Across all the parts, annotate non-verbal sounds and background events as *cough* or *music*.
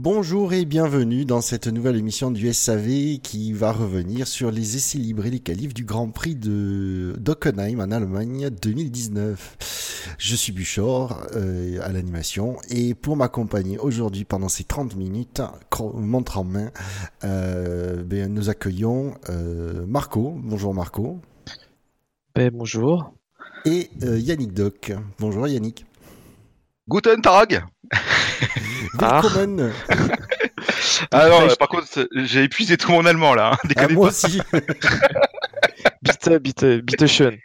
Bonjour et bienvenue dans cette nouvelle émission du SAV qui va revenir sur les essais libres et les qualifs du Grand Prix de d'Ockenheim en Allemagne 2019. Je suis Buchor euh, à l'animation et pour m'accompagner aujourd'hui pendant ces 30 minutes, montre en main, euh, ben, nous accueillons euh, Marco. Bonjour Marco. Ben, bonjour. Et Yannick Doc. Bonjour Yannick. Guten Tag *laughs* Willkommen Ah non, par contre, j'ai épuisé tout mon allemand là. hein. Ah, moi pas. aussi. *laughs* Bitte, bitte, bitte schön.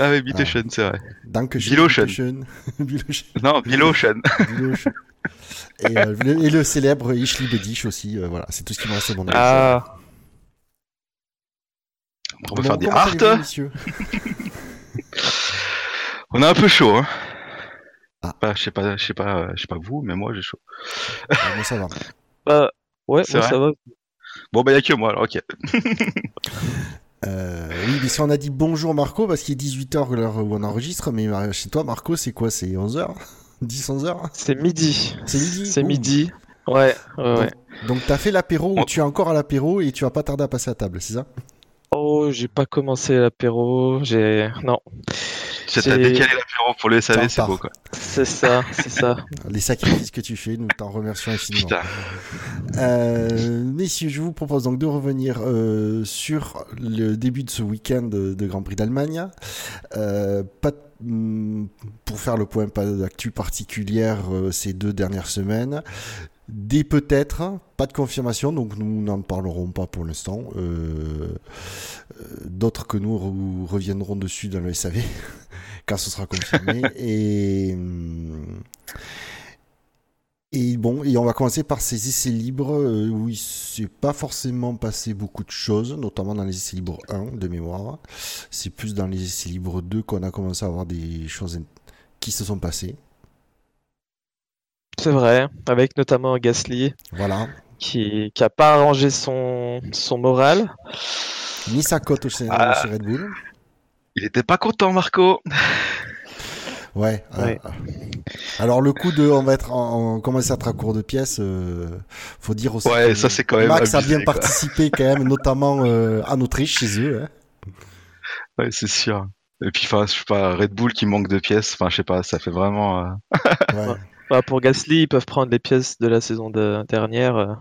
Ah oui, Bitteschön, c'est vrai. Dankeschön. Biloschen. *laughs* Biloschen. Biloschen. Non. Et, euh, le, et le célèbre Ich liebe dich aussi. euh, voilà, c'est tout ce qui me reste à mon avis. Ah, On Bon, faire des art. On a un peu chaud. Hein. Ah. Bah, je sais pas, je sais pas, euh, je sais pas vous, mais moi j'ai chaud. Ah, Moi, ça va. *laughs* bah, ouais, ça va. Bon bah y a que moi alors, ok. *laughs* Euh, oui, mais si on a dit bonjour Marco, parce qu'il est 18h l'heure où on enregistre, mais euh, chez toi, Marco, c'est quoi? C'est 11h 10, 11h C'est midi. C'est midi? C'est midi. Ouais, ouais, ouais. Donc, t'as fait l'apéro, ou Oh. tu es encore à l'apéro et tu vas pas tarder à passer à table, c'est ça? Oh, j'ai pas commencé l'apéro. J'ai. Non, Ça t'a décalé l'apéro pour le SAV, c'est beau quoi. c'est ça, c'est ça. *laughs* Les sacrifices que tu fais, nous t'en remercions infiniment. Putain. Euh, messieurs, je vous propose donc de revenir euh, sur le début de ce week-end de, de Grand Prix d'Allemagne. Euh, pas de- hum, pour faire le point, pas d'actu particulière euh, ces deux dernières semaines. Des peut-être, pas de confirmation, donc nous n'en parlerons pas pour l'instant. Euh, euh, D'autres que nous re- reviendront dessus dans le SAV quand *laughs* ce sera confirmé. *laughs* et et bon, et on va commencer par ces essais libres euh, où il s'est pas forcément passé beaucoup de choses, notamment dans les essais libres 1 de mémoire. C'est plus dans les essais libres 2 qu'on a commencé à avoir des choses qui se sont passées. C'est vrai. Avec notamment Gasly Voilà. qui, qui a pas arrangé son, son moral. Ni sa cote chez, Ah. chez Red Bull. Il était pas content Marco. Ouais. Ouais. euh, alors le coup de on va être en, on commence à être à court de pièces, euh, faut dire aussi. Ouais, que ça c'est quand même Max a bien quoi. participé quand même, notamment euh, en Autriche chez eux. hein. Ouais, c'est sûr. Et puis enfin, je sais pas, Red Bull qui manque de pièces, enfin je sais pas, ça fait vraiment euh, Ouais. *laughs* Bah, pour Gasly, ils peuvent prendre les pièces de la saison de- dernière. euh,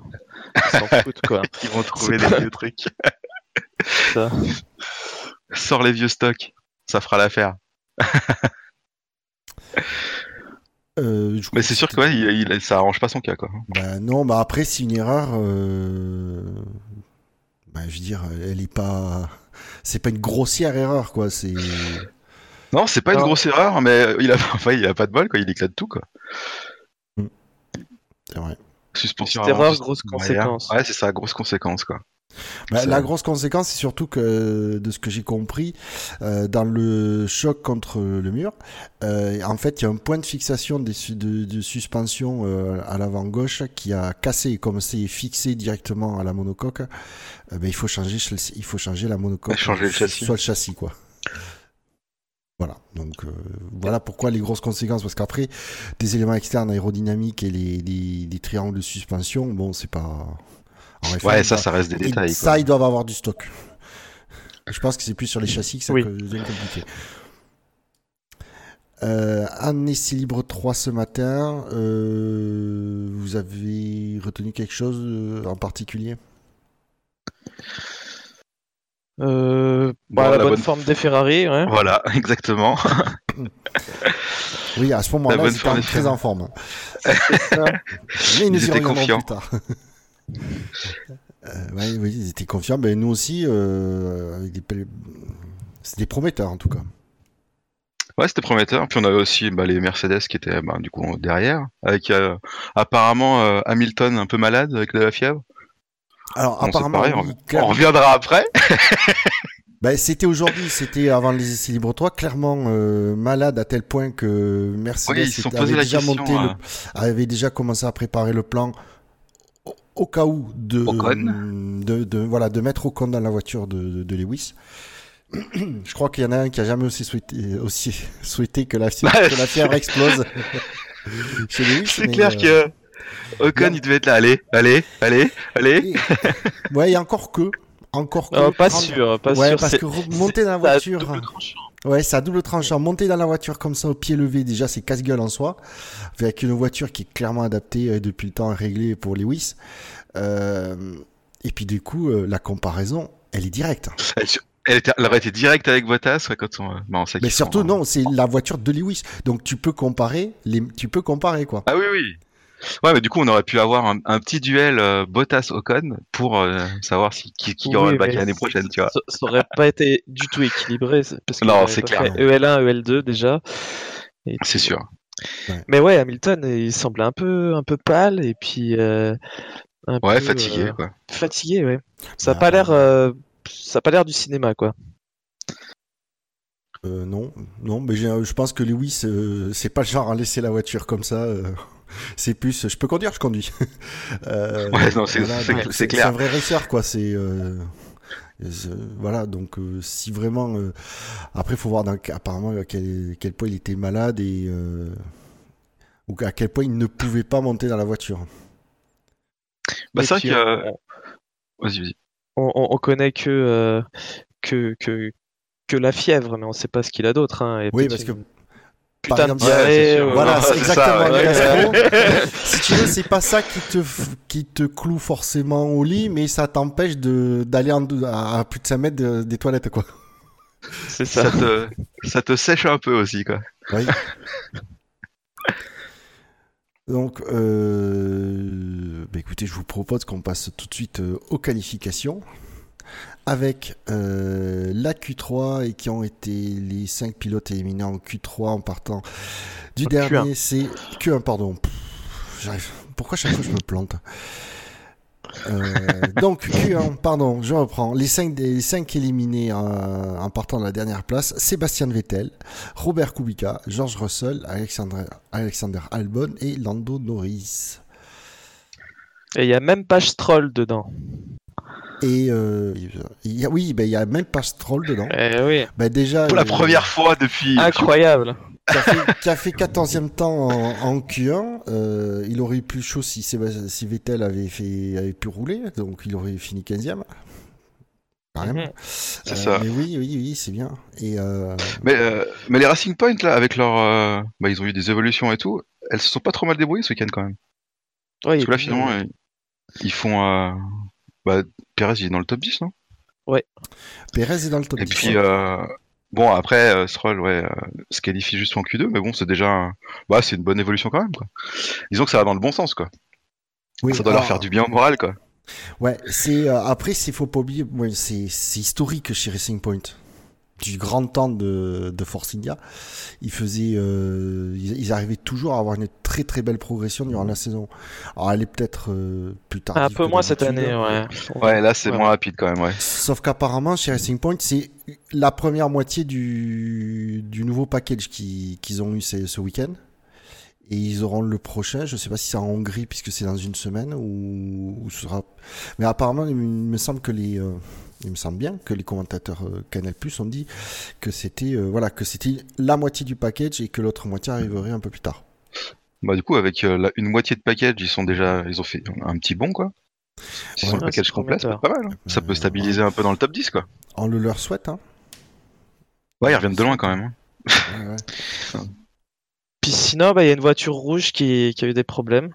Ils s'en *laughs* foutent, quoi. ils vont trouver des pas- vieux trucs. Ça. Sors les vieux stocks, ça fera l'affaire. *laughs* Euh, Mais c'est sûr que ouais, il, il- ça arrange pas son cas quoi. Ben non, bah après c'est une erreur. Euh... Ben, je veux dire, elle est pas, c'est pas une grossière erreur quoi. C'est Non, c'est pas une grosse erreur, mais il a, *laughs* enfin, il a pas de bol, quoi. Il éclate tout, quoi. C'est vrai. Suspension Petite erreur, grosse conséquence. Ouais, c'est ça, grosse conséquence, quoi. Ça- la grosse conséquence, c'est surtout que de ce que j'ai compris, euh, dans le choc contre le mur, euh, en fait, il y a un point de fixation des de, de suspension euh, à l'avant gauche qui a cassé, comme c'est fixé directement à la monocoque. euh, ben, il faut changer, il faut changer la monocoque, Changer le châssis. soit le châssis quoi. Voilà, donc euh, voilà pourquoi les grosses conséquences, parce qu'après, des éléments externes aérodynamiques et les, les, les triangles de suspension, bon, c'est pas... en F1, Ouais, ça, va- ça reste des détails, quoi. ça, ils doivent avoir du stock. Je pense que c'est plus sur les châssis que ça Oui. que devient compliqué. Euh, un essai libre 3 ce matin, euh, vous avez retenu quelque chose euh, en particulier? Euh, Bon, bah, la, la bonne, bonne- forme des Ferrari, ouais. Voilà, *laughs* exactement. Oui, à ce La moment-là, en- des très en forme. *laughs* Mais nous Ils étaient confiants. plus tard. Euh, ouais, oui, ils étaient confiants. Ben, nous aussi, euh, c'était prometteur en tout cas. Ouais, c'était prometteur. Puis on avait aussi bah, les Mercedes qui étaient bah, du coup derrière, avec euh, apparemment euh, Hamilton un peu malade avec de la fièvre. Alors, Bon, apparemment, pareil, on, clairement. on reviendra après. *laughs* Ben, c'était aujourd'hui, c'était avant les essais libres 3, clairement euh, malade à tel point que Mercedes Oui, était- avait, déjà question, monté le- avait déjà commencé à préparer le plan au, au cas où de, de, de- voilà, de mettre Ocon dans la voiture de, de, Lewis. *clears throat* Je crois qu'il y en a un qui a jamais aussi souhaité, aussi souhaité que, la, que la fièvre explose. *laughs* C'est clair euh, que Ocon, il devait être là. Allez, allez, allez, allez. Et- Ouais, et encore que. Encore que. Euh, pas prendre- sûr, pas ouais, sûr. parce que monter dans la voiture. double tranchant. Ouais, c'est à double tranchant. Monter dans la voiture comme ça au pied levé, déjà, c'est casse-gueule en soi. Avec une voiture qui est clairement adaptée euh, depuis le temps réglée pour Lewis. Euh, et puis, du coup, euh, la comparaison, elle est directe. Elle, était- elle aurait été directe avec Bottas ouais, quand on. bah, on sait Mais surtout, sont- non, c'est la voiture de Lewis. Donc, tu peux comparer, les... tu peux comparer, quoi. Ah oui, oui. Ouais, mais du coup, on aurait pu avoir un, un petit duel euh, Bottas-Ocon pour euh, savoir si, qui, qui aura le bac l'année prochaine, tu vois. Ça, ça aurait pas été du tout équilibré. Parce Non, c'est clair. fait EL1, EL2 déjà. Et C'est sûr. Mais ouais, Hamilton, il semblait un peu, un peu pâle et puis euh, un Ouais, peu, fatigué, euh, quoi. fatigué, ouais. Ça a Bah, pas l'air, euh, ça a pas l'air du cinéma, quoi. Euh, non, non, mais je pense que Lewis, euh, c'est pas le genre à laisser la voiture comme ça. euh, *laughs* c'est plus, je peux conduire, je conduis. *laughs* Euh, Ouais, non, c'est- c'est- donc c'est C'est clair. un vrai racer, quoi. C'est euh, c'est- voilà, donc euh, si vraiment, euh, après, faut voir dans, apparemment à quel, quel point il était malade et euh, ou à quel point il ne pouvait pas monter dans la voiture. Bah, c'est vrai on, Vas-y, vas-y. on- on- on connaît que, euh, que, que, que la fièvre, mais on sait pas ce qu'il a d'autre. Hein. Et Oui, parce que une putain de Ouais, diarrhée. Voilà, c'est exactement ça, ouais. *laughs* *laughs* si tu veux, c'est pas ça qui te, f- qui te cloue forcément au lit, mais ça t'empêche de, d'aller à, à plus de 5 mètres de- des toilettes, quoi. C'est ça. Ça te, ça te sèche un peu aussi, quoi. Oui. *laughs* Donc, euh, bah écoutez, je vous propose qu'on passe tout de suite euh, aux qualifications avec euh, la Q3 et qui ont été les 5 pilotes éliminés en Q3 en partant du En dernier, c'est Q1, pardon. J'arrive. Pourquoi chaque fois je me plante? Euh, donc Q1, pardon, je reprends. Les 5 des cinq éliminés en, en partant de la dernière place, Sébastien Vettel, Robert Kubica, George Russell, Alexander, Alexander Albon et Lando Norris. Et il y a même pas Stroll dedans. Et euh, il y a, oui, ben, il y a même pas Stroll dedans. Eh oui. Ben, déjà, Pour la euh, première fois depuis. Incroyable. qui a fait, qui a fait 14e temps en, en Q1. euh, il aurait eu plus chaud si, Vettel avait, fait, avait pu rouler, donc il aurait fini 15e. Quand même. Mhm. C'est Euh, ça. Mais oui, oui, oui, c'est bien. Et euh, Mais, euh, mais les Racing Point, là, avec leur. euh, Bah, ils ont eu des évolutions et tout. Elles se sont pas trop mal débrouillées ce week-end quand même. Ouais, Parce que là, finalement, ils- ils font. Bah, Perez, il est dans le top 10, non? Pérez est dans le top Et 10. puis, euh, bon, après, euh, Stroll, ouais, euh, se qualifie juste en Q2, mais bon, c'est déjà. un- Bah, c'est une bonne évolution quand même, quoi. Disons que ça va dans le bon sens, quoi. Oui, ça doit leur faire du bien au moral, quoi. Ouais, c'est euh, après, c'est faut pas oublier, ouais, c'est historique chez Racing Point. Du grand temps de, de Force India, ils faisaient, euh, ils, ils arrivaient toujours à avoir une très très belle progression durant la saison. Alors elle est peut-être euh, plus tard. Un peu moins cette année, ouais. Ouais, là, c'est Ouais. moins rapide quand même, ouais. Sauf qu'apparemment, chez Racing Point, c'est la première moitié du, du nouveau package qui- qu'ils ont eu ce, ce week-end. Et ils auront le prochain, je sais pas si c'est en Hongrie puisque c'est dans une semaine ou, ou ce sera. Mais apparemment, il me semble que les, euh, il me semble bien que les commentateurs euh, Canal Plus ont dit que c'était, euh, voilà, que c'était la moitié du package et que l'autre moitié arriverait un peu plus tard. Bah, du coup, avec euh, la- une moitié de package, ils sont déjà. Ils ont fait un petit bond, quoi. S'ils Ouais. ont le Ouais, package complet, c'est pas mal. hein. Ça peut stabiliser un peu dans le top 10, quoi. On le leur souhaite, hein. Ouais, ils reviennent de loin quand même. hein. Ouais, ouais. *laughs* Puis sinon, bah, il y a une voiture rouge qui, qui a eu des problèmes.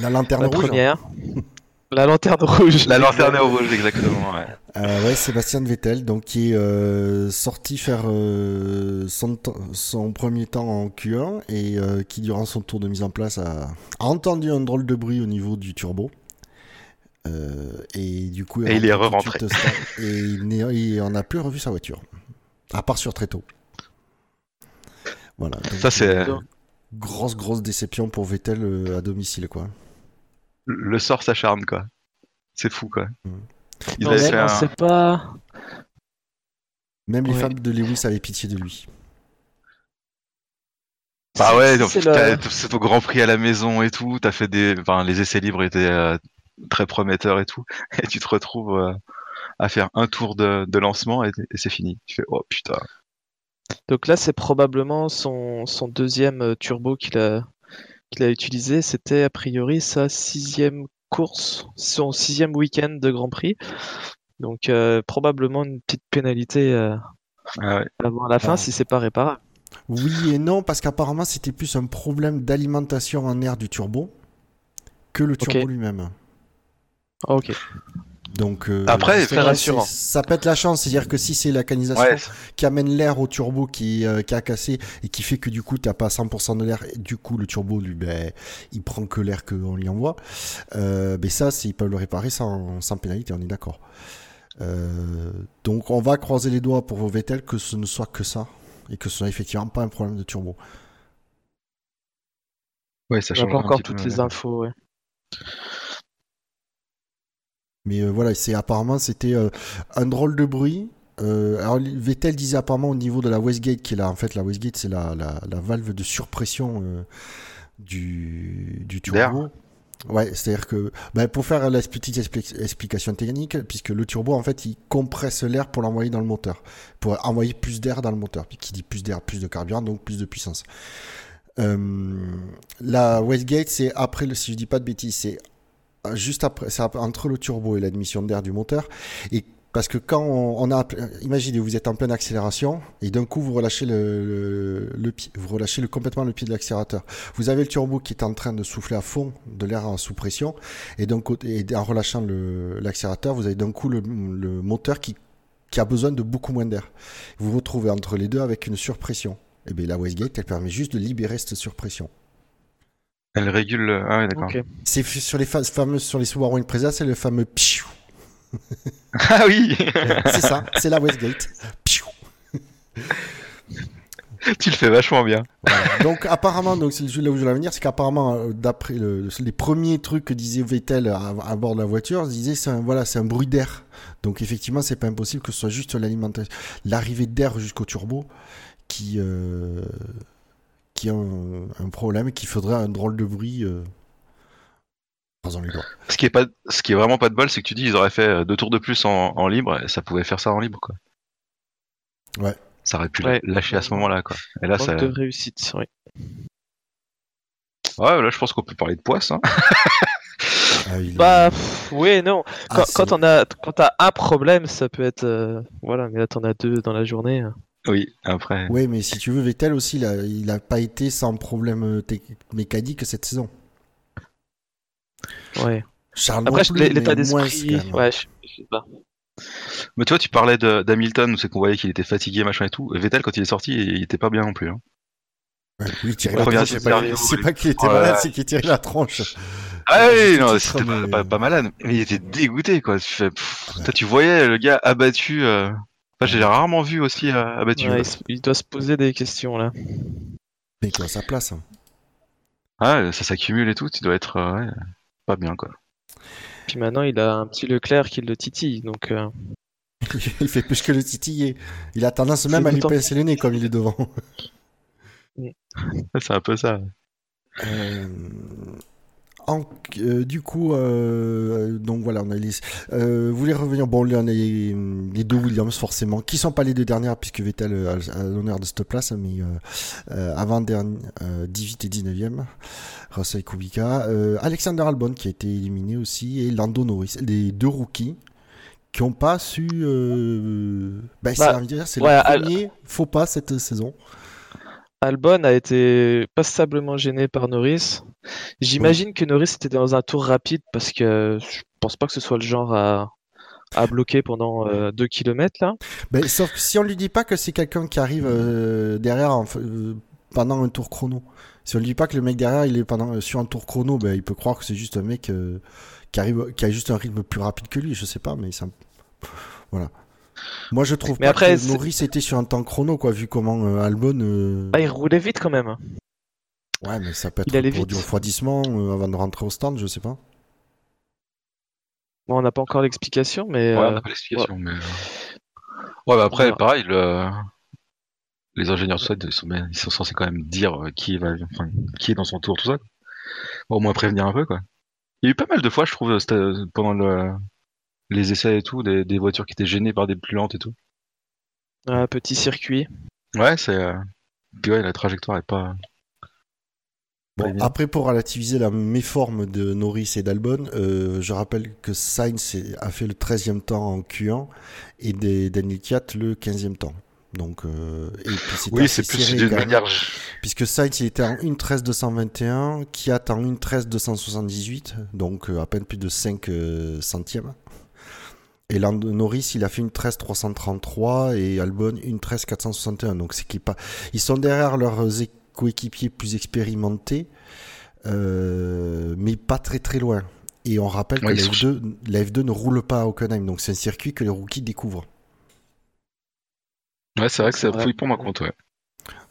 La lanterne La rouge. première. *laughs* La lanterne rouge. La lanterne rouge, exactement, ouais. Euh, ouais, Sébastien Vettel, donc qui est euh, sorti faire euh, son, premier temps en Q1 et euh, qui durant son tour de mise en place a, a entendu un drôle de bruit au niveau du turbo. Euh, et du coup, Et il est rentré et il n'est- il en a plus revu sa voiture, à part sur très tôt. Voilà. donc, Ça, c'est. grosse grosse déception pour Vettel euh, à domicile, quoi. Le sort s'acharne, quoi. C'est fou, quoi. Mm. Ils Non, avaient mais fait on un- sait pas. Même les fans de Lewis avaient pitié de lui. Bah ouais, C'est- donc, c'est t'as- le- c'est au Grand Prix à la maison et tout, t'as fait des, enfin, les essais libres étaient euh, très prometteurs et tout, *laughs* et tu te retrouves euh, à faire un tour de, de lancement et, et c'est fini. Tu fais oh putain. Donc là, c'est probablement son, son deuxième euh, turbo qu'il a, qu'il a utilisé, c'était a priori sa sixième course, son sixième week-end de Grand Prix. Donc euh, probablement une petite pénalité euh, Ah ouais. avant la fin Ah. si c'est pas réparable. Oui et non, parce qu'apparemment c'était plus un problème d'alimentation en air du turbo que le turbo lui-même. Ah, ok. Donc euh, Après, c'est très rassurant. Ça pète la chance, c'est-à-dire que si c'est la canisation Ouais, qui amène l'air au turbo qui, euh, qui a cassé et qui fait que du coup t'as pas 100% de l'air et du coup le turbo lui ben, il prend que l'air qu'on lui envoie euh, mais ça ils peuvent le réparer sans, sans pénalité on est d'accord Euh, donc on va croiser les doigts pour Vettel que ce ne soit que ça et que ce soit effectivement pas un problème de turbo ouais, ça On n'a change pas encore toutes les infos. Ouais. Mais euh, voilà c'est apparemment c'était euh, un drôle de bruit Euh, alors Vettel disait apparemment au niveau de la Westgate qui est là en fait la Westgate c'est la, la, la valve de surpression du, du turbo Ouais, c'est-à-dire que ben, pour faire la petite expli- explication technique, puisque le turbo en fait il compresse l'air pour l'envoyer dans le moteur, pour envoyer plus d'air dans le moteur. Puis qui dit plus d'air, plus de carburant, donc plus de puissance. Euh, la Westgate c'est après, le, si je dis pas de bêtises, c'est juste après, entre le turbo et l'admission d'air du moteur. Et parce que quand on, a, imaginez, vous êtes en pleine accélération et d'un coup vous relâchez le, vous relâchez complètement le pied de l'accélérateur. Vous avez le turbo qui est en train de souffler à fond de l'air en sous pression et d'un en relâchant l'accélérateur, vous avez d'un coup le, moteur qui, qui a besoin de beaucoup moins d'air. Vous vous retrouvez entre les deux avec une surpression. Et bien la Westgate, elle permet juste de libérer cette surpression. Elle régule. le- Ah ouais, d'accord. C'est sur les fa- fameux sur les Subaru Impreza, c'est le fameux pfiou. *laughs* Ah oui *laughs* C'est ça, c'est la Westgate. Pfiou. Tu le fais vachement bien. Voilà. Donc apparemment, donc c'est là où je voulais en venir, c'est qu'apparemment, euh, d'après le- les premiers trucs que disait Vettel à, à bord de la voiture, il disait c'est un, voilà, c'est un bruit d'air. Donc effectivement, c'est pas impossible que ce soit juste l'alimentation, l'arrivée d'air jusqu'au turbo qui euh, qui a un, un problème, et qui faudrait un drôle de bruit. Euh... Ce qui est pas, ce qui est vraiment pas de bol, c'est que tu dis ils auraient fait euh, deux tours de plus en, en libre, et ça pouvait faire ça en libre, quoi. Ouais. Ça aurait pu Ouais. lâcher à ce moment-là, quoi. Et là, Manque ça. de réussite. oui. Ouais, là, je pense qu'on peut parler de poisse. Hein. *laughs* Ah, est- Bah pff, oui non. Ah, Quand, quand on a quand t'as un problème, ça peut être euh, voilà, mais là t'en as deux dans la journée. hein. Oui, après. Ouais, mais si tu veux, Vettel aussi, il a, il a pas été sans problème euh, mécanique cette saison. Ouais. Charles Après l'état d'esprit, ouais, je, je sais pas. Mais toi, tu parlais d'Hamilton, où c'est qu'on voyait qu'il était fatigué, machin et tout. Vettel, quand il est sorti, il était pas bien non plus. Hein. Ouais, oui, tirer La tronche, c'est pas, oui. qu'il était malade, c'est qu'il tirait la tronche. Ah oui, non, c'était pas, mais- pas- pas malade. Mais il était dégoûté, quoi. Tu, fais, pff, toi, tu voyais le gars abattu. euh, Enfin, j'ai rarement vu aussi euh, abattu. Ouais, il, il doit se poser des questions là. Mais quoi, sa place. hein. Ah, ça s'accumule et tout. Tu dois être euh, ouais, pas bien, quoi. Puis maintenant il a un petit Leclerc qui le titille, donc euh, *laughs* il fait plus que le titiller. Il a tendance même à lui pincer le nez comme il est devant. *laughs* C'est un peu ça. Euh, en- euh, du coup, euh, donc voilà, on a les. Euh, vous voulez revenir Bon, là, on a les, les deux Williams forcément, qui sont pas les deux dernières puisque Vettel a, l'honneur de cette place, mais avant dernier, euh, 18 et 19e, Russell Kubica, Alexander Albon qui a été éliminé aussi et Lando Norris, les deux rookies qui ont pas su. Ben, c'est Bah, c'est ouais, le Al- premier faux pas cette saison. Albon a été passablement gêné par Norris. J'imagine que Norris était dans un tour rapide parce que je pense pas que ce soit le genre à, à bloquer pendant 2 km là. Ben, sauf que si on lui dit pas que c'est quelqu'un qui arrive euh, derrière en euh, pendant un tour chrono. Si on lui dit pas que le mec derrière il est pendant euh, sur un tour chrono, ben il peut croire que c'est juste un mec euh, qui arrive qui a juste un rythme plus rapide que lui, je sais pas mais ça voilà. Moi je trouve Mais pas après, que Norris était sur un temps chrono quoi vu comment euh, Albon euh, Ah, il roulait vite quand même. Ouais mais ça peut il être pour vite. du refroidissement euh, avant de rentrer au stand, je sais pas. Bon, on n'a pas encore l'explication, mais Ouais, on euh, n'a pas l'explication, mais. euh, Ouais, bah après, pareil, le- les ingénieurs de ils sont, bien- ils sont censés quand même dire qui va, enfin, qui est dans son tour, tout ça. Bon, au moins prévenir un peu, quoi. Il y a eu pas mal de fois, je trouve, pendant le, les essais et tout, des, des voitures qui étaient gênées par des plus lentes et tout. un petit circuit. Ouais, c'est. Puis ouais, la trajectoire est pas. Bon, après, pour relativiser la méforme de Norris et d'Albon, euh, je rappelle que Sainz a fait le 13e temps en Q1 et des- Daniel Kiat le 15e temps. Donc, euh, et puis Oui, c'est plus d'une manière. Puisque Sainz il était en 1.13.221, Kiat en 1.13.278, donc euh, à peine plus de 5 euh, centièmes. Et Norris, il a fait une 13.333 et Albon une 13.461. Donc c'est qu'ils pas, ils sont derrière leurs é- coéquipiers plus expérimentés, euh, mais pas très très loin. Et on rappelle que la, ils sont- F2, la F2 ne roule pas à Hockenheim, donc c'est un circuit que les rookies découvrent. Ouais, c'est vrai que C'est ça fouille pour ma compte, ouais.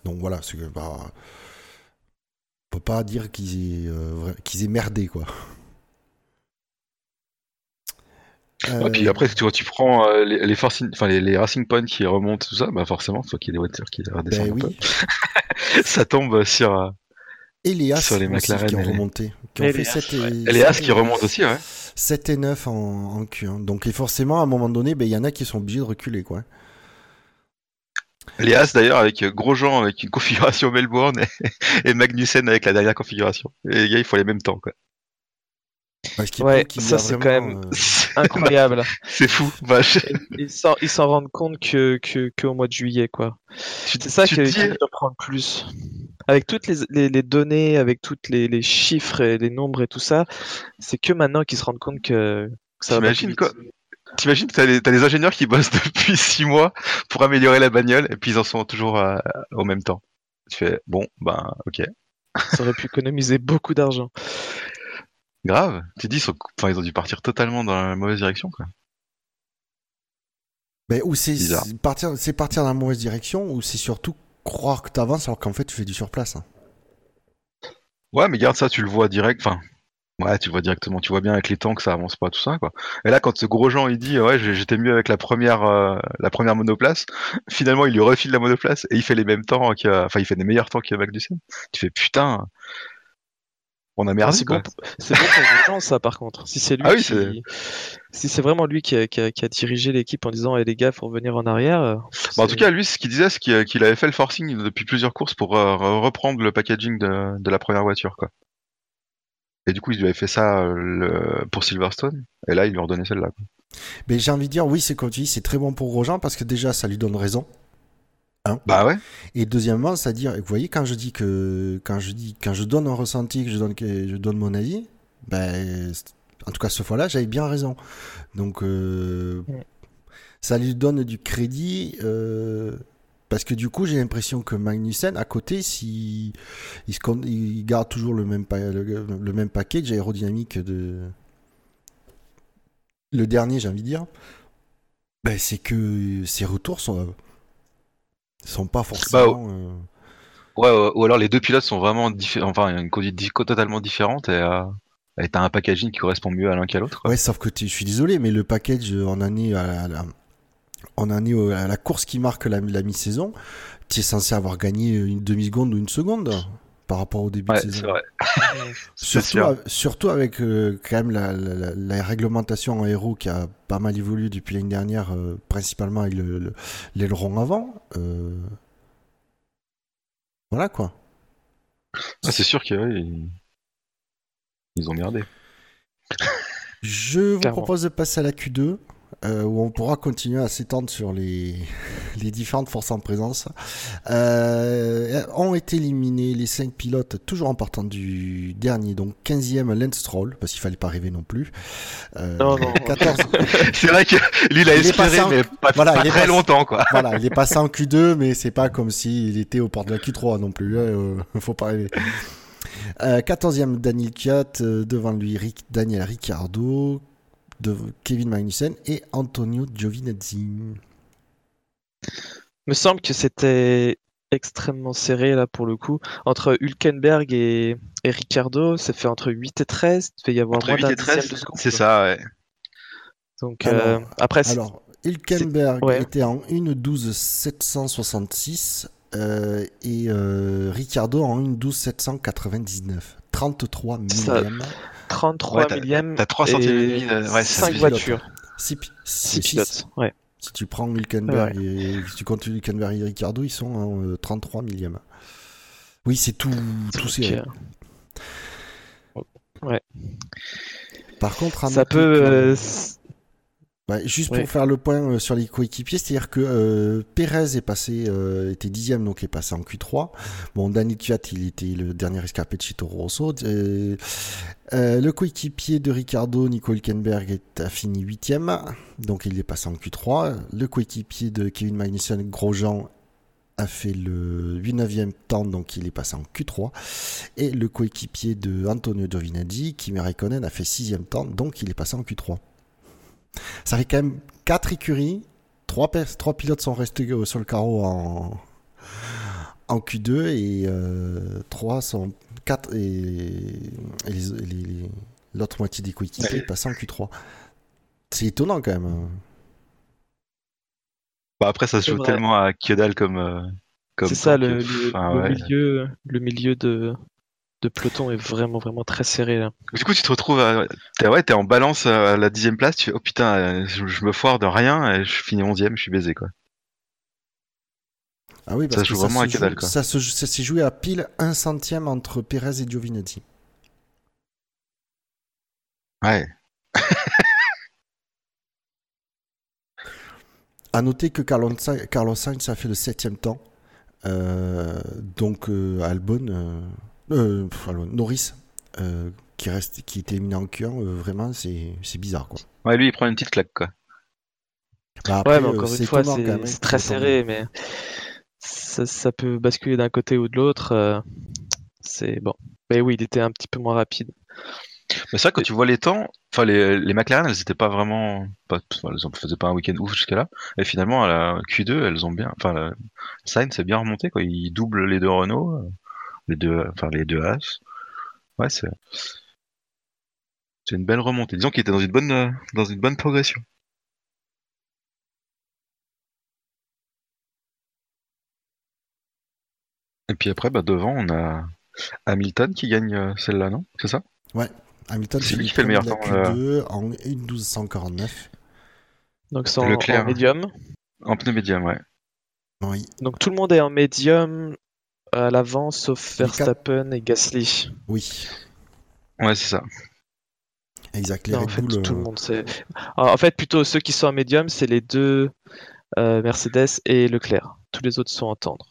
Donc voilà, c'est que bah, on peut pas dire qu'ils aient, euh, aient merdé quoi. Ouais, Euh, puis après, tu vois, tu prends euh, les, les, forcing- enfin, les, les Racing Points qui remontent, tout ça, bah forcément, faut qu'il y ait des voitures qui redescendent. ben un peu. oui. *laughs* ça tombe sur euh, Et les As Sur les McLaren qui ont remonté, qui ont Et fait les 7 As, ouais. et, les As 7 qui remontent aussi, ouais. 7 et 9 en, en Q1. Donc et forcément, à un moment donné, ben, il y en a qui sont obligés de reculer quoi. Les As d'ailleurs avec euh, Grosjean avec une *laughs* configuration Melbourne et, et Magnussen avec la dernière configuration. Et les gars, il faut les mêmes temps, quoi. Parce qu'il Ouais, ça, c'est quand même- euh, Incroyable. *laughs* C'est fou, vache. Ils s'en rendent compte que que qu'au mois de juillet quoi. C'est ça qui me surprend le plus. Avec toutes les, les, les données, avec toutes les, les chiffres et les nombres et tout ça, c'est que maintenant qu'ils se rendent compte que, que ça va quoi? T'imagines, t'as les, t'as les ingénieurs qui bossent *laughs* depuis six mois pour améliorer la bagnole et puis ils en sont toujours euh, au même temps. Tu fais, bon, ben, ok. Ça aurait pu économiser beaucoup d'argent. Grave. Tu dis, ils, sont- enfin, ils ont dû partir totalement dans la mauvaise direction, quoi. ben, ou c'est partir, c'est partir dans la mauvaise direction, ou c'est surtout croire que t'avances alors qu'en fait tu fais du surplace. hein. Ouais, mais garde ça, tu le vois direct. Enfin, ouais, tu le vois directement. Tu vois bien avec les temps que ça avance pas, tout ça, quoi. Et là, quand ce Grosjean il dit, ouais, j'étais mieux avec la première, euh, la première monoplace. *laughs* Finalement, il lui refile la monoplace et il fait les mêmes temps que, enfin, il fait des meilleurs temps que Magnussen. Tu fais putain, on a Ah, merdé, c'est quoi. bon, pour- *laughs* c'est bon pour les gens, ça, par contre. Si c'est lui Ah oui, qui, c'est- si c'est vraiment lui qui a, qui a- qui a dirigé l'équipe en disant, eh, les gars, faut revenir en arrière. euh, Bah, en tout cas, lui, ce qu'il disait, c'est qu'il avait fait le forcing depuis plusieurs courses pour euh, re- reprendre le packaging de, de la première voiture, quoi. Et du coup, il lui avait fait ça euh, le- pour Silverstone, et là, il lui redonnait celle-là. quoi. Mais j'ai envie de dire, oui, c'est comme tu dis, c'est très bon pour Grosjean parce que déjà ça lui donne raison. Bah ouais. Et deuxièmement, c'est-à-dire, vous voyez, quand je dis que, quand je dis, quand je donne un ressenti, que je donne, que je donne mon avis, ben, en tout cas, ce fois-là, j'avais bien raison. Donc, euh, Ouais. ça lui donne du crédit, euh, parce que du coup, j'ai l'impression que Magnussen, à côté, si, il, se, con- il garde toujours le même, pa- le, le même package aérodynamique de, le dernier, j'ai envie de dire, ben, c'est que ses retours sont, sont pas forcément. euh, Ouais, ou alors les deux pilotes sont vraiment différents, enfin, il y a une conduite totalement différente et euh, et t'as un packaging qui correspond mieux à l'un qu'à l'autre. Ouais, sauf que je suis désolé, mais le package, euh, en est à la, en au- à la course qui marque la, la mi-saison. Tu es censé avoir gagné une demi-seconde ou une seconde par rapport au début Ouais, de c'est saison. vrai. *laughs* C'est Surtout, surtout avec euh, quand même la, la- la- la réglementation en aéro qui a pas mal évolué depuis l'année dernière, euh, principalement avec le- le- l'aileron avant. euh, Voilà quoi. Ah, c'est sûr qu'ils ils ont merdé. Je vous Clairement. propose de passer à la Q2, euh, où on pourra continuer à s'étendre sur les, *laughs* les différentes forces en présence. Euh, ont été éliminés les 5 pilotes, toujours en partant du dernier, donc 15e Lance Stroll, parce qu'il fallait pas rêver non plus. Euh, Non, non. *laughs* 14, *laughs* c'est vrai que lui, il a Il espéré, passé en- mais pas, Voilà, pas il est très passé- longtemps, quoi. voilà, il est passé en Q2, mais c'est pas comme s'il était au port de la Q3 non plus. hein, euh, faut pas rêver. Euh, 14e Daniel Kiat, euh, devant lui Daniel Ricciardo, de Kevin Magnussen et Antonio Giovinazzi. me semble que c'était extrêmement serré là pour le coup. Entre Hülkenberg et, et Ricardo, ça fait entre 8 et 13. Il devait y avoir Entre moins 8 d'un et 13, dixième de seconde. c'est ça, ouais. Donc Alors- euh, après, c'est- Alors, Hülkenberg ouais. était en 1.12 766 euh, et euh, Ricciardo en 1.12 799. 33 Ça- millième. 33 Ouais, t'as- millièmes. t'as trois centièmes et demi, euh, ouais, ça 5 fait voitures, 6 6 pilotes. Ouais. Si tu prends Hülkenberg et si tu comptes Hülkenberg et Ricciardo, ils sont en euh, 33 millième. Oui, c'est tout, serré. euh, Ouais. Par contre, Ça peut. euh, s- Ouais, juste Ouais. pour faire le point euh, sur les coéquipiers, c'est-à-dire que euh, Pérez est passé, euh, était dixième, donc est passé en Q3. Bon, Daniel Kvyat, il était le dernier escapé de chez Toro Rosso. Euh, euh, le coéquipier de Ricardo, Nico Hülkenberg, a fini huitième, donc il est passé en Q3. Le coéquipier de Kevin Magnussen, Grosjean, a fait le 8-9e temps, donc il est passé en Q3. Et le coéquipier de Antonio Giovinazzi, Kimi Raikkonen, a fait 6e temps, donc il est passé en Q3. Ça fait quand même 4 écuries, 3, trois pilotes sont restés euh, sur le carreau en, en Q2 et 3 sont 4 et, et les- et les- l'autre moitié des coéquipiers passent en Q3. C'est étonnant quand même. hein. Bah, après, ça se joue vrai. tellement à que dalle comme. euh, comme C'est ça, le, le- enfin, le ouais. milieu, le milieu de, de peloton est vraiment, vraiment très serré. Là. Du coup, tu te retrouves à. T'es ouais, t'es en balance à la dixième place, tu fais oh putain, euh, je, je me foire de rien et je finis onzième, je suis baisé quoi. Ah oui, Ça parce joue que vraiment se à joue- quoi. Ça se- ça s'est joué à pile un centième entre Perez et Giovinazzi. Ouais. *laughs* À noter que Carlos Sainz, Carlos Sainz a fait le septième temps. Euh, donc euh, Albon, euh, euh, Norris, euh, qui reste, qui était éliminé en Q1, euh, vraiment c'est c'est bizarre quoi. Ouais, lui, il prend une petite claque quoi. Bah, après, ouais, mais encore c'est une fois, c'est hein, c'est très serré, mais ça, ça peut basculer d'un côté ou de l'autre. euh, c'est bon. Mais oui, il était un petit peu moins rapide. Mais c'est vrai, quand tu vois les temps, enfin, les, les McLaren, elles étaient pas vraiment. Pas, elles en faisaient pas un week-end ouf jusqu'à là. Et finalement, à la Q2, elles ont bien. Enfin, la, Sainz c'est bien remonté quoi. Il double les deux Renault, euh, les deux, enfin, les deux As. Ouais, c'est. C'est une belle remontée. Disons qu'il était dans une bonne, euh, dans une bonne progression. Et puis après, bah, devant, on a Hamilton qui gagne euh, celle-là, non? C'est ça? Hamilton C'est lui finit qui fait le meilleur temps, Q2 en 1.1249. Donc c'est en, en médium? En pneu médium, ouais. Oui. Donc tout le monde est en médium à l'avant, sauf Verstappen et Gasly. Oui, Ouais, c'est ça. exact. Les Non, en Red fait, Bull, tout euh, le monde c'est. En fait, plutôt ceux qui sont en médium, c'est les deux euh, Mercedes et Leclerc. Tous les autres sont en tendre.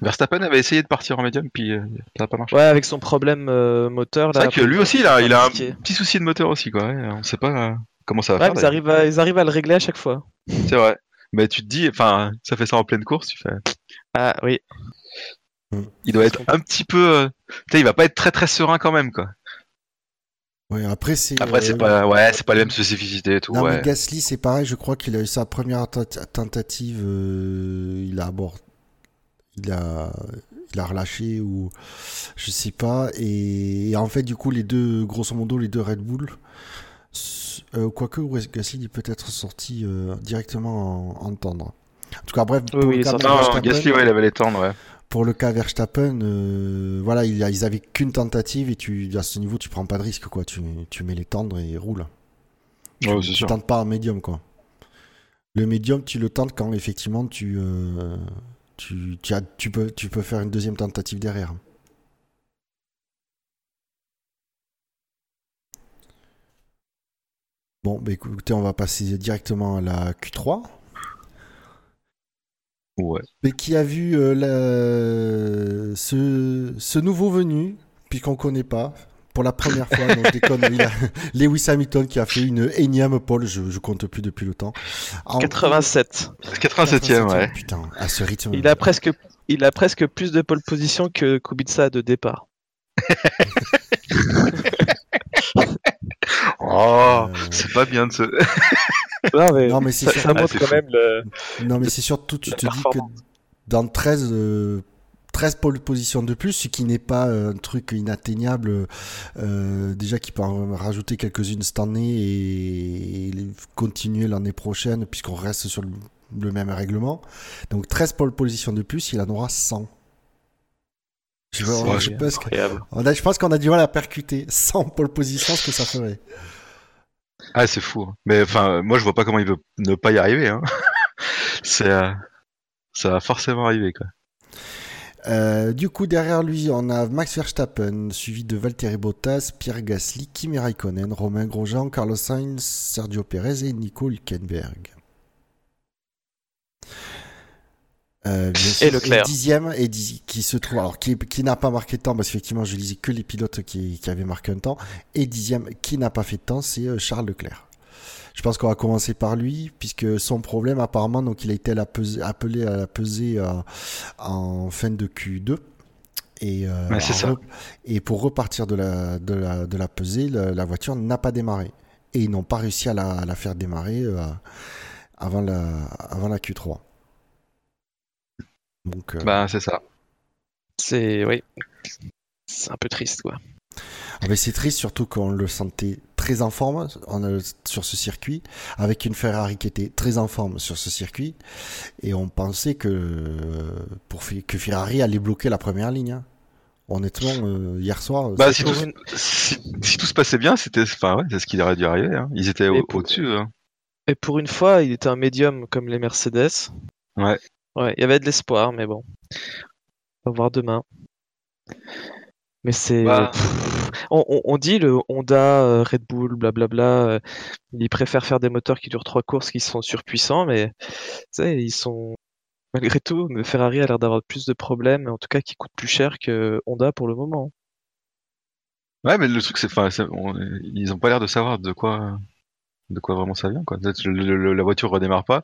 Verstappen avait essayé de partir en médium, puis euh, ça n'a pas marché. Ouais, avec son problème euh, moteur. c'est là, vrai que lui aussi, il a, c'est il a un petit souci de moteur aussi, quoi. ouais. On sait pas euh, comment ça va Ouais, faire. mais ils d'ailleurs. arrivent, à, ils arrivent à le régler à chaque fois. C'est vrai. Mais tu te dis, enfin, ça fait ça en pleine course, tu fais. Ah oui. Il doit être un petit peu. euh, Tu sais, il va pas être très très serein quand même, quoi. ouais, après c'est. Après, euh, c'est pas, ouais, c'est pas les mêmes spécificités et tout. Non, mais. Gasly, c'est pareil. Je crois qu'il a eu sa première tent- tentative. euh, il a abord... il a, il a relâché ou je sais pas. Et... et en fait, du coup, les deux, grosso modo, les deux Red Bull. Euh, quoique Wes- Gasly est peut-être sorti euh, directement en, en tendre. En tout cas, bref, Oui, il cas Non, Gasly, ouais, avait les tendres, ouais. pour le cas Verstappen, euh, voilà, il a- ils avaient qu'une tentative et tu, à ce niveau, tu prends pas de risque, quoi. Tu, tu mets les tendres et roule. Tu, Ouais, c'est tu sûr. tentes pas en médium, quoi. Le médium, tu le tentes quand effectivement tu, euh, tu, tu, as- tu peux, tu peux faire une deuxième tentative derrière. Bon, bah écoutez, on va passer directement à la Q3. Ouais. Mais qui a vu euh, la- ce, ce nouveau venu, puisqu'on ne connaît pas, pour la première fois, non, je déconne, il a- *laughs* Lewis Hamilton qui a fait une énième pole, je, je compte plus depuis le temps. En- 87. 87ème, ouais. Putain, à ce rythme. Il a presque, il a presque plus de pole position que Kubica de départ. *laughs* Oh, Euh, c'est pas bien de se. *laughs* Non, mais, Non, mais c'est ça, sûr. ça Ah, montre quand fou. même le. Non, mais c'est surtout, tu la te dis que dans 13, euh, 13 pole positions de plus, ce qui n'est pas euh, un truc inatteignable, euh, déjà qui peut en rajouter quelques-unes cette année et, continuer l'année prochaine, puisqu'on reste sur le, le même règlement. Donc 13 pole positions de plus, il en aura 100. Je, pense que- incroyable. on a- je pense qu'on a du mal à percuter 100 pole positions, ce que ça ferait. Ah, c'est fou. hein. Mais enfin, moi, je vois pas comment il veut ne pas y arriver. Hein. *laughs* c'est, euh, ça va forcément arriver, quoi. Euh, du coup, derrière lui, on a Max Verstappen, suivi de Valtteri Bottas, Pierre Gasly, Kimi Raikkonen, Romain Grosjean, Carlos Sainz, Sergio Perez et Nico Hülkenberg. Euh, Et Leclerc. dixième et dix- qui se trouve alors qui, qui n'a pas marqué de temps parce qu'effectivement je lisais que les pilotes qui, qui avaient marqué un temps et dixième qui n'a pas fait de temps c'est euh, Charles Leclerc. Je pense qu'on va commencer par lui puisque son problème apparemment donc il a été appelé à la pesée euh, en fin de Q2 et euh, Ouais, c'est en ça. re- et pour repartir de la de la de la pesée la, la voiture n'a pas démarré et ils n'ont pas réussi à la, à la faire démarrer euh, avant la avant la Q3. Donc euh, Bah, c'est ça. C'est oui, c'est un peu triste quoi. Ah, mais c'est triste, surtout qu'on le sentait très en forme on a- sur ce circuit, avec une Ferrari qui était très en forme sur ce circuit, et on pensait que, pour, que Ferrari allait bloquer la première ligne. hein. Honnêtement, euh, hier soir, Bah, si tout, une- si, si tout se passait bien, c'était, enfin, ouais, c'est ce qui aurait dû arriver. hein. Ils étaient au- au-dessus. hein. Et pour une fois, il était un médium comme les Mercedes. Ouais. Ouais, il y avait de l'espoir, mais bon. On va voir demain. Mais c'est. Bah. On, on- on dit le Honda, euh, Red Bull, blablabla, euh, ils préfèrent faire des moteurs qui durent trois courses qui sont surpuissants, mais tu sais, ils sont. Malgré tout, Ferrari a l'air d'avoir plus de problèmes, en tout cas qui coûtent plus cher que Honda pour le moment. Ouais, mais le truc, c'est, enfin, ils ont pas l'air de savoir de quoi, de quoi vraiment ça vient, quoi. Le- le- la voiture redémarre pas,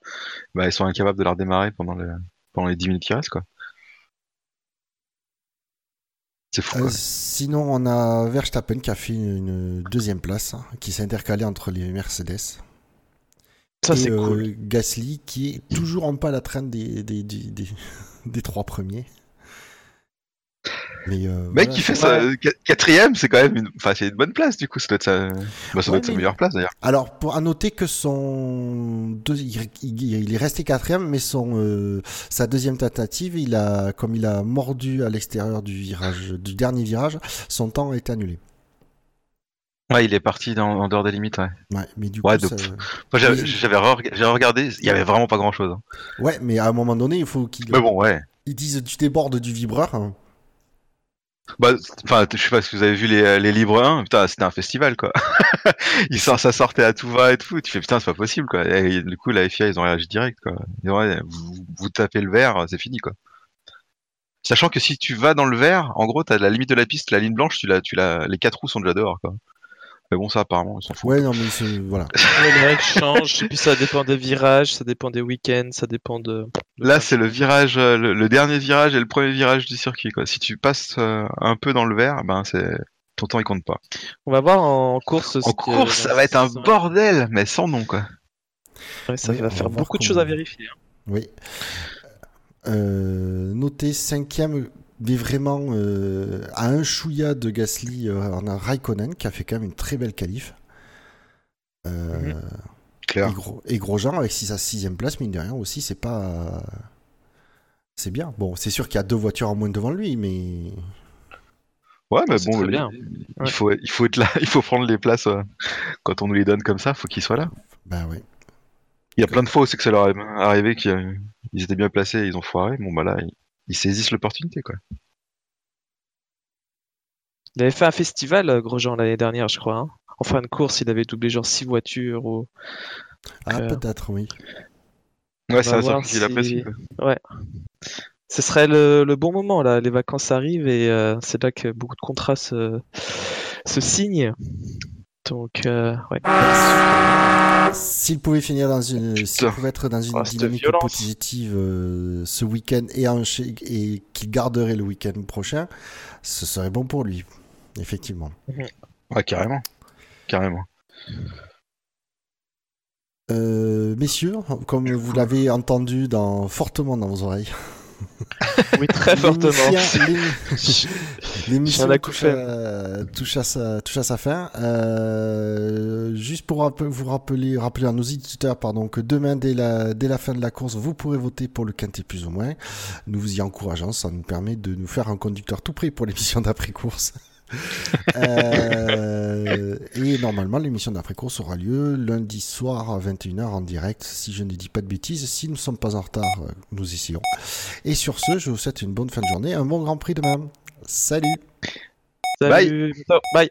bah, ils sont incapables de la redémarrer pendant, le, pendant les 10 minutes qui restent, quoi. C'est fou, Euh, quoi. sinon, on a Verstappen qui a fait une deuxième place, hein, qui s'est intercalé entre les Mercedes. Ça, et c'est euh, cool. Gasly qui est toujours en pas la traîne des, des, des, des, *laughs* des trois premiers. Mais euh, Mec, voilà, qui fait ça, qua- quatrième, c'est quand même une, enfin, c'est une bonne place, du coup, ça doit être sa, bah, ça doit être sa meilleure place, d'ailleurs. Alors, pour à noter que son deux, il, est resté quatrième, mais son euh, sa deuxième tentative, il a comme il a mordu à l'extérieur du virage, du dernier virage, son temps a été annulé. Ouais, il est parti dans, en dehors des limites, ouais. Ouais, mais du Ouais, coup, donc, ça- Moi, j'avais, re- regardé, il y avait vraiment pas grand chose. ouais, mais à un moment donné, il faut qu'ils Mais bon, ouais. ils disent tu débordes du vibreur. hein. Bah, enfin, je sais pas si vous avez vu les, les livres 1, putain, c'était un festival, quoi. *laughs* ça sortait à tout va et tout. Tu fais, putain, c'est pas possible, quoi. Et du coup, la FIA, ils ont réagi direct, quoi. Vous, tapez le vert, c'est fini, quoi. Sachant que si tu vas dans le vert, en gros, t'as la limite de la piste, la ligne blanche, tu tu l'as, les quatre roues sont déjà dehors, quoi. Mais bon, ça, apparemment, ils s'en foutent. Ouais, non, mais c'est- voilà. *laughs* Les règles changent, et puis ça dépend des virages, ça dépend des week-ends, ça dépend de. Là, c'est le virage, euh, le, le dernier virage et le premier virage du circuit, quoi. Si tu passes euh, un peu dans le vert, ben, c'est, ton temps, il compte pas. On va voir en course. ce En que- course, ça va être un bordel, mais sans nom, quoi. ça Oui, on va va faire voir beaucoup de choses à vérifier. hein. Oui. Euh, noté cinquième, mais vraiment euh, à un chouïa de Gasly, euh, on a Raikkonen qui a fait quand même une très belle qualif. Euh, Mhm. Clair. et, Gros, et Grosjean avec sa sixième place, mine de rien aussi, c'est pas. C'est bien. Bon, c'est sûr qu'il y a deux voitures en moins devant lui, mais. Ouais, mais c'est bon, il- bien. il Ouais. faut, il faut être là, *laughs* il faut prendre les places euh, quand on nous les donne comme ça, faut qu'ils soient là. Ben oui. Il y a plein de fois où c'est que ça leur est arrivé qu'ils ils étaient bien placés, et ils ont foiré. Bon, bah là, ils, ils saisissent l'opportunité, quoi. Il avait fait un festival, euh, Grosjean, l'année dernière, je crois. hein. En fin de course, il avait doublé genre 6 voitures. Ou... Ah, Euh, peut-être, oui. Ouais, c'est circuit qu'il apprécie. quoi. Ce serait le, le bon moment, là. Les vacances arrivent et euh, c'est là que beaucoup de contrats se, se signent. Donc, euh, ouais. S'il pouvait finir dans une, s'il pouvait être dans une Oh, cette dynamique positive euh, ce week-end et qu'il garderait le week-end prochain, ce serait bon pour lui, effectivement. Ouais, carrément. Carrément. Euh, messieurs, comme vous l'avez entendu dans, fortement dans vos oreilles, *laughs* Oui, très fortement. l'émission- touche, à- touche, à sa, touche à sa fin. Euh, juste pour vous rappeler, rappeler à nos éditeurs pardon, que demain, dès la, dès la fin de la course, vous pourrez voter pour le quintet plus ou moins. Nous vous y encourageons, ça nous permet de nous faire un conducteur tout prêt pour l'émission d'après-course. *laughs* Euh, et normalement, l'émission d'après-course aura lieu lundi soir à 21h en direct, si je ne dis pas de bêtises. Si nous ne sommes pas en retard, euh, nous essayons. Et sur ce, je vous souhaite une bonne fin de journée, un bon Grand Prix demain. Salut Salut, Bye.